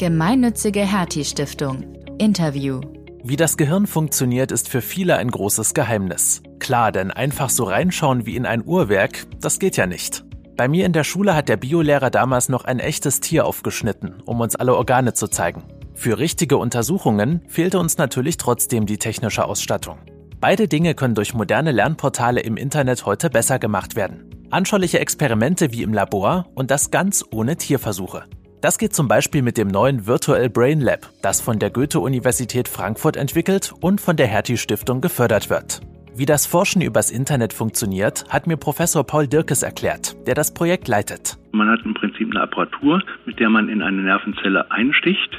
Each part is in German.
Gemeinnützige Hertie Stiftung. Interview. Wie das Gehirn funktioniert, ist für viele ein großes Geheimnis. Klar, denn einfach so reinschauen wie in ein Uhrwerk, das geht ja nicht. Bei mir in der Schule hat der Biolehrer damals noch ein echtes Tier aufgeschnitten, um uns alle Organe zu zeigen. Für richtige Untersuchungen fehlte uns natürlich trotzdem die technische Ausstattung. Beide Dinge können durch moderne Lernportale im Internet heute besser gemacht werden. Anschauliche Experimente wie im Labor und das ganz ohne Tierversuche. Das geht zum Beispiel mit dem neuen Virtual Brain Lab, das von der Goethe-Universität Frankfurt entwickelt und von der Hertie Stiftung gefördert wird. Wie das Forschen übers Internet funktioniert, hat mir Professor Paul Dirkes erklärt, der das Projekt leitet. Man hat im Prinzip eine Apparatur, mit der man in eine Nervenzelle einsticht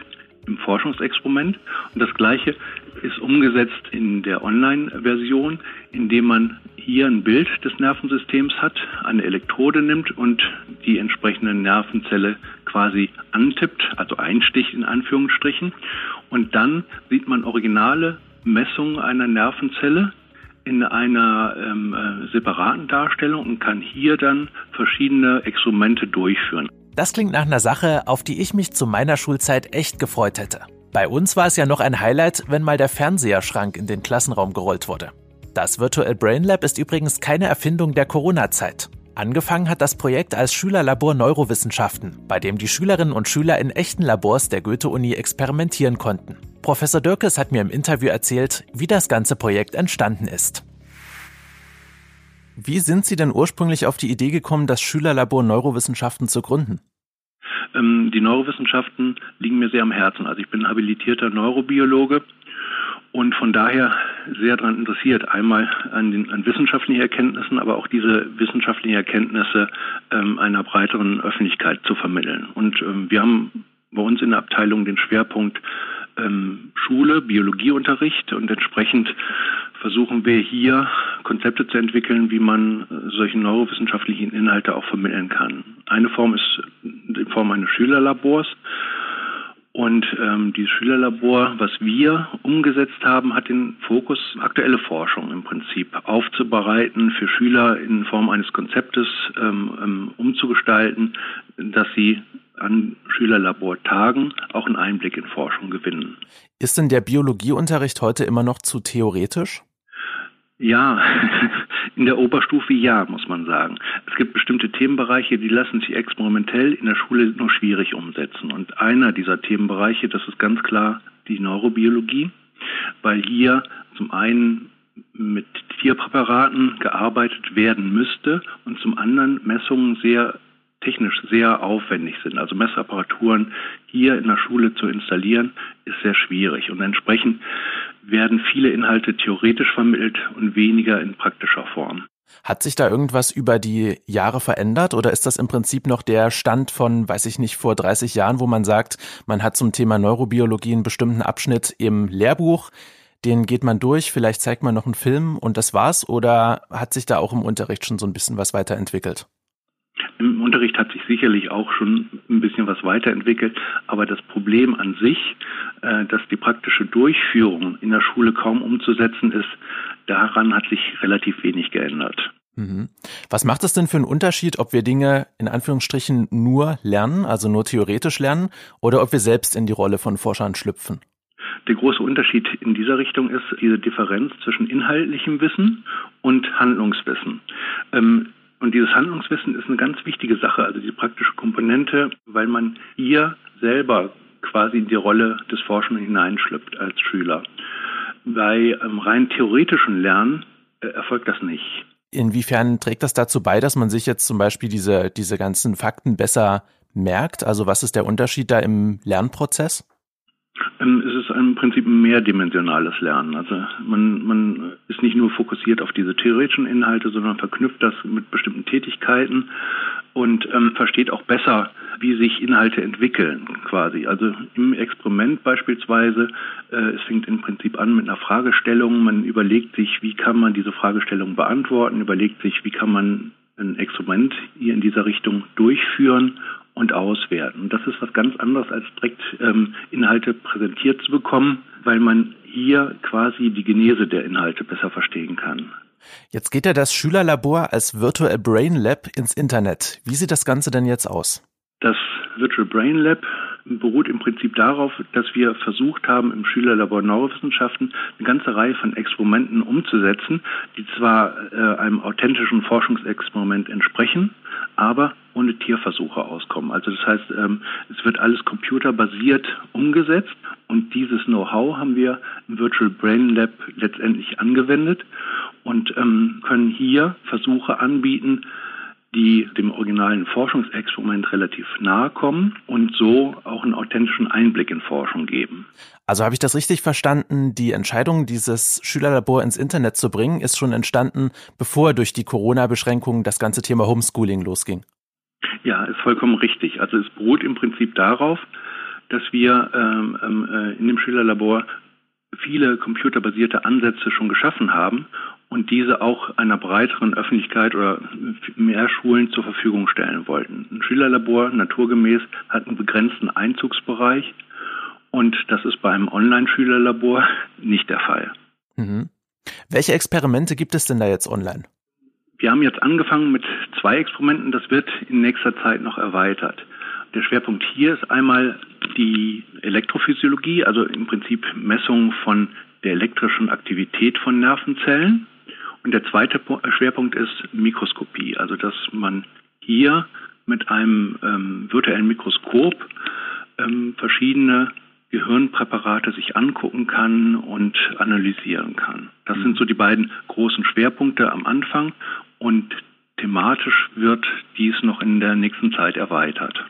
im Forschungsexperiment. Und das Gleiche ist umgesetzt in der Online-Version, indem man hier ein Bild des Nervensystems hat, eine Elektrode nimmt und die entsprechende Nervenzelle quasi antippt, also einsticht in Anführungsstrichen. Und dann sieht man originale Messungen einer Nervenzelle in einer ähm, äh, separaten Darstellung und kann hier dann verschiedene Experimente durchführen. Das klingt nach einer Sache, auf die ich mich zu meiner Schulzeit echt gefreut hätte. Bei uns war es ja noch ein Highlight, wenn mal der Fernseherschrank in den Klassenraum gerollt wurde. Das Virtual Brain Lab ist übrigens keine Erfindung der Corona-Zeit. Angefangen hat das Projekt als Schülerlabor Neurowissenschaften, bei dem die Schülerinnen und Schüler in echten Labors der Goethe-Uni experimentieren konnten. Professor Dürkes hat mir im Interview erzählt, wie das ganze Projekt entstanden ist. Wie sind Sie denn ursprünglich auf die Idee gekommen, das Schülerlabor Neurowissenschaften zu gründen? Ähm, die Neurowissenschaften liegen mir sehr am Herzen. Also ich bin habilitierter Neurobiologe und von daher sehr daran interessiert, einmal an, den, an wissenschaftlichen Erkenntnissen, aber auch diese wissenschaftlichen Erkenntnisse ähm, einer breiteren Öffentlichkeit zu vermitteln. Und ähm, wir haben bei uns in der Abteilung den Schwerpunkt ähm, Schule, Biologieunterricht und entsprechend versuchen wir hier Konzepte zu entwickeln, wie man äh, solche neurowissenschaftlichen Inhalte auch vermitteln kann. Eine Form ist in Form eines Schülerlabors, und ähm, dieses Schülerlabor, was wir umgesetzt haben, hat den Fokus, aktuelle Forschung im Prinzip aufzubereiten, für Schüler in Form eines Konzeptes ähm, ähm, umzugestalten, dass sie an Schülerlabortagen auch einen Einblick in Forschung gewinnen. Ist denn der Biologieunterricht heute immer noch zu theoretisch? Ja, in der Oberstufe ja, muss man sagen. Es gibt bestimmte Themenbereiche, die lassen sich experimentell in der Schule nur schwierig umsetzen. Und einer dieser Themenbereiche, das ist ganz klar die Neurobiologie, weil hier zum einen mit Tierpräparaten gearbeitet werden müsste und zum anderen Messungen sehr technisch sehr aufwendig sind. Also Messapparaturen hier in der Schule zu installieren, ist sehr schwierig. Und entsprechend werden viele Inhalte theoretisch vermittelt und weniger in praktischer Form. Hat sich da irgendwas über die Jahre verändert oder ist das im Prinzip noch der Stand von, weiß ich nicht, vor 30 Jahren, wo man sagt, man hat zum Thema Neurobiologie einen bestimmten Abschnitt im Lehrbuch, den geht man durch, vielleicht zeigt man noch einen Film und das war's oder hat sich da auch im Unterricht schon so ein bisschen was weiterentwickelt? Im Unterricht hat sich sicherlich auch schon ein bisschen was weiterentwickelt, aber das Problem an sich, äh, dass die praktische Durchführung in der Schule kaum umzusetzen ist, daran hat sich relativ wenig geändert. Mhm. Was macht es denn für einen Unterschied, ob wir Dinge in Anführungsstrichen nur lernen, also nur theoretisch lernen, oder ob wir selbst in die Rolle von Forschern schlüpfen? Der große Unterschied in dieser Richtung ist diese Differenz zwischen inhaltlichem Wissen und Handlungswissen. Ähm, und dieses Handlungswissen ist eine ganz wichtige Sache, also die praktische Komponente, weil man hier selber quasi in die Rolle des Forschenden hineinschlüpft als Schüler. Bei ähm, rein theoretischen Lernen äh, erfolgt das nicht. Inwiefern trägt das dazu bei, dass man sich jetzt zum Beispiel diese, diese ganzen Fakten besser merkt? Also was ist der Unterschied da im Lernprozess? Ähm, es ist im Prinzip ein mehrdimensionales Lernen. Also man, man ist nicht nur fokussiert auf diese theoretischen Inhalte, sondern verknüpft das mit bestimmten Tätigkeiten und ähm, versteht auch besser, wie sich Inhalte entwickeln quasi. Also im Experiment beispielsweise, äh, es fängt im Prinzip an mit einer Fragestellung. Man überlegt sich, wie kann man diese Fragestellung beantworten, überlegt sich, wie kann man ein Experiment hier in dieser Richtung durchführen und auswerten. Das ist was ganz anderes, als direkt ähm, Inhalte präsentiert zu bekommen, weil man hier quasi die Genese der Inhalte besser verstehen kann. Jetzt geht ja das Schülerlabor als Virtual Brain Lab ins Internet. Wie sieht das Ganze denn jetzt aus? Das Virtual Brain Lab beruht im Prinzip darauf, dass wir versucht haben, im Schülerlabor Neurowissenschaften eine ganze Reihe von Experimenten umzusetzen, die zwar äh, einem authentischen Forschungsexperiment entsprechen, aber ohne Tierversuche auskommen. Also das heißt, ähm, es wird alles computerbasiert umgesetzt und dieses Know-how haben wir im Virtual Brain Lab letztendlich angewendet und ähm, können hier Versuche anbieten, die dem originalen Forschungsexperiment relativ nahe kommen und so auch einen authentischen Einblick in Forschung geben. Also habe ich das richtig verstanden, die Entscheidung, dieses Schülerlabor ins Internet zu bringen, ist schon entstanden, bevor durch die Corona-Beschränkungen das ganze Thema Homeschooling losging? Ja, ist vollkommen richtig. Also es beruht im Prinzip darauf, dass wir ähm, ähm äh, in dem Schülerlabor viele computerbasierte Ansätze schon geschaffen haben und diese auch einer breiteren Öffentlichkeit oder mehr Schulen zur Verfügung stellen wollten. Ein Schülerlabor naturgemäß hat einen begrenzten Einzugsbereich und das ist beim Online-Schülerlabor nicht der Fall. Mhm. Welche Experimente gibt es denn da jetzt online? Wir haben jetzt angefangen mit zwei Experimenten, das wird in nächster Zeit noch erweitert. Der Schwerpunkt hier ist einmal die Elektrophysiologie, also im Prinzip Messung von der elektrischen Aktivität von Nervenzellen. Und der zweite Schwerpunkt ist Mikroskopie, also dass man hier mit einem ähm, virtuellen Mikroskop ähm, verschiedene Gehirnpräparate sich angucken kann und analysieren kann. Das sind so die beiden großen Schwerpunkte am Anfang und thematisch wird dies noch in der nächsten Zeit erweitert.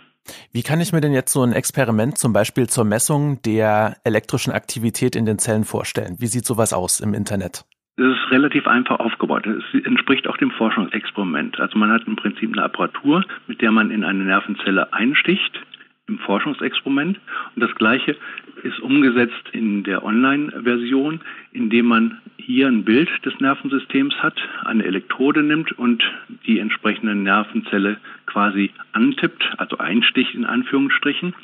Wie kann ich mir denn jetzt so ein Experiment zum Beispiel zur Messung der elektrischen Aktivität in den Zellen vorstellen? Wie sieht sowas aus im Internet? Es ist relativ einfach aufgebaut. Es entspricht auch dem Forschungsexperiment. Also man hat im Prinzip eine Apparatur, mit der man in eine Nervenzelle einsticht im Forschungsexperiment. Und das Gleiche ist umgesetzt in der Online-Version, indem man hier ein Bild des Nervensystems hat, eine Elektrode nimmt und die entsprechende Nervenzelle quasi antippt, also einsticht in Anführungsstrichen.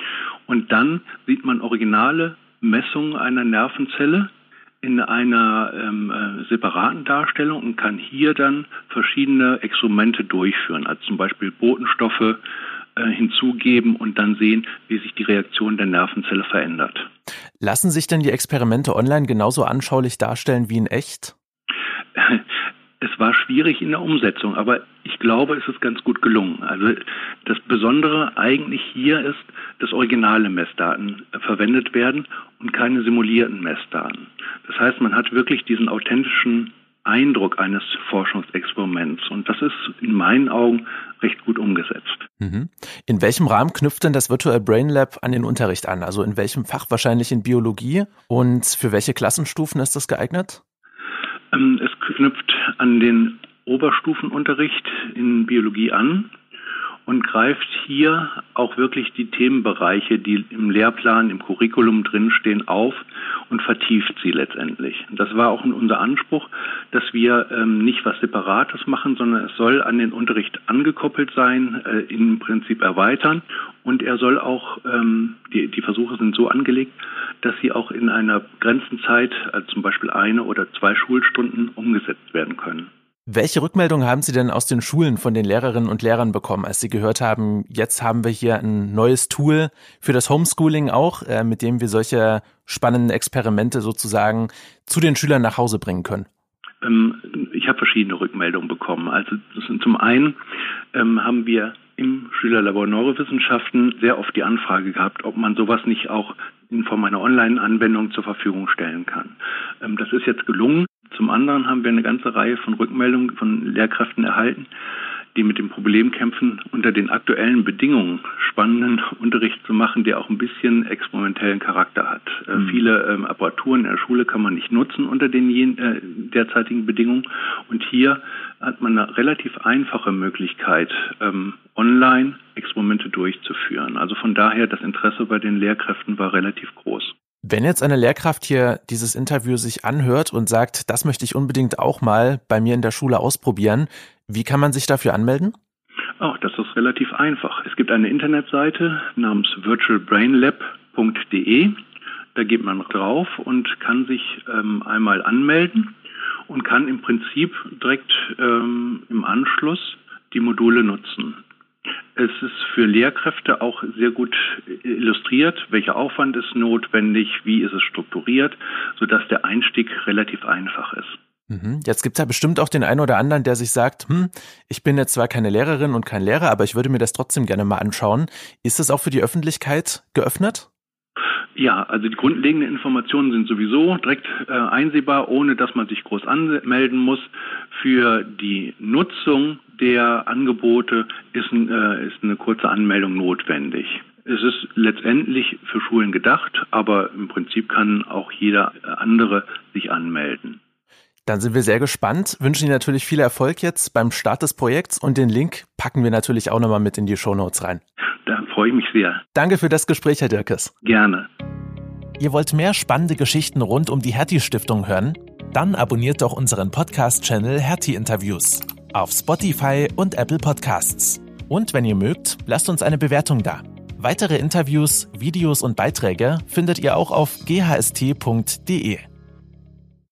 Und dann sieht man originale Messungen einer Nervenzelle in einer ähm, äh, separaten Darstellung und kann hier dann verschiedene Experimente durchführen, also zum Beispiel Botenstoffe äh, hinzugeben und dann sehen, wie sich die Reaktion der Nervenzelle verändert. Lassen sich denn die Experimente online genauso anschaulich darstellen wie in echt? Es war schwierig in der Umsetzung, aber ich glaube, es ist ganz gut gelungen. Also das Besondere eigentlich hier ist, dass originale Messdaten verwendet werden und keine simulierten Messdaten. Das heißt, man hat wirklich diesen authentischen Eindruck eines Forschungsexperiments. Und das ist in meinen Augen recht gut umgesetzt. Mhm. In welchem Rahmen knüpft denn das Virtual Brain Lab an den Unterricht an? Also in welchem Fach wahrscheinlich in Biologie? Und für welche Klassenstufen ist das geeignet? Ähm, es knüpft an den Oberstufenunterricht in Biologie an und greift hier auch wirklich die Themenbereiche, die im Lehrplan, im Curriculum drinstehen, auf und vertieft sie letztendlich. Das war auch unser Anspruch, dass wir ähm, nicht was Separates machen, sondern es soll an den Unterricht angekoppelt sein, äh, im Prinzip erweitern und er soll auch, ähm, die, die Versuche sind so angelegt, dass sie auch in einer begrenzten Zeit, also zum Beispiel eine oder zwei Schulstunden, umgesetzt werden können. Welche Rückmeldungen haben Sie denn aus den Schulen von den Lehrerinnen und Lehrern bekommen, als Sie gehört haben, jetzt haben wir hier ein neues Tool für das Homeschooling auch, äh, mit dem wir solche spannenden Experimente sozusagen zu den Schülern nach Hause bringen können? Ähm, ich habe verschiedene Rückmeldungen bekommen. Also zum einen ähm, haben wir im Schülerlabor Neurowissenschaften sehr oft die Anfrage gehabt, ob man sowas nicht auch in Form einer Online-Anwendung zur Verfügung stellen kann. Ähm, das ist jetzt gelungen. Zum anderen haben wir eine ganze Reihe von Rückmeldungen von Lehrkräften erhalten, die mit dem Problem kämpfen, unter den aktuellen Bedingungen spannenden Unterricht zu machen, der auch ein bisschen experimentellen Charakter hat. Äh, mhm. viele ähm, Apparaturen in der Schule kann man nicht nutzen unter den äh, derzeitigen Bedingungen. Und hier hat man eine relativ einfache Möglichkeit, ähm, online Experimente durchzuführen. Also von daher, das Interesse bei den Lehrkräften war relativ groß. Wenn jetzt eine Lehrkraft hier dieses Interview sich anhört und sagt, das möchte ich unbedingt auch mal bei mir in der Schule ausprobieren, wie kann man sich dafür anmelden? Auch das ist relativ einfach. Es gibt eine Internetseite namens virtualbrainlab.de. Da geht man drauf und kann sich ähm, einmal anmelden und kann im Prinzip direkt ähm, im Anschluss die Module nutzen. Es ist für Lehrkräfte auch sehr gut illustriert, welcher Aufwand ist notwendig, wie ist es strukturiert, sodass der Einstieg relativ einfach ist. Mhm. Jetzt gibt es ja bestimmt auch den einen oder anderen, der sich sagt, hm, ich bin jetzt zwar keine Lehrerin und kein Lehrer, aber ich würde mir das trotzdem gerne mal anschauen. Ist es auch für die Öffentlichkeit geöffnet? Ja, also die grundlegenden Informationen sind sowieso direkt äh, einsehbar, ohne dass man sich groß anmelden muss. Für die Nutzung der Angebote ist, äh, ist eine kurze Anmeldung notwendig. Es ist letztendlich für Schulen gedacht, aber im Prinzip kann auch jeder andere sich anmelden. Dann sind wir sehr gespannt, wünschen Ihnen natürlich viel Erfolg jetzt beim Start des Projekts und den Link packen wir natürlich auch nochmal mit in die Shownotes rein. Da freue ich mich sehr. Danke für das Gespräch, Herr Dirkes. Gerne. Ihr wollt mehr spannende Geschichten rund um die Hertie Stiftung hören? Dann abonniert doch unseren Podcast-Channel Hertie Interviews auf Spotify und Apple Podcasts. Und wenn ihr mögt, lasst uns eine Bewertung da. Weitere Interviews, Videos und Beiträge findet ihr auch auf ghst.de.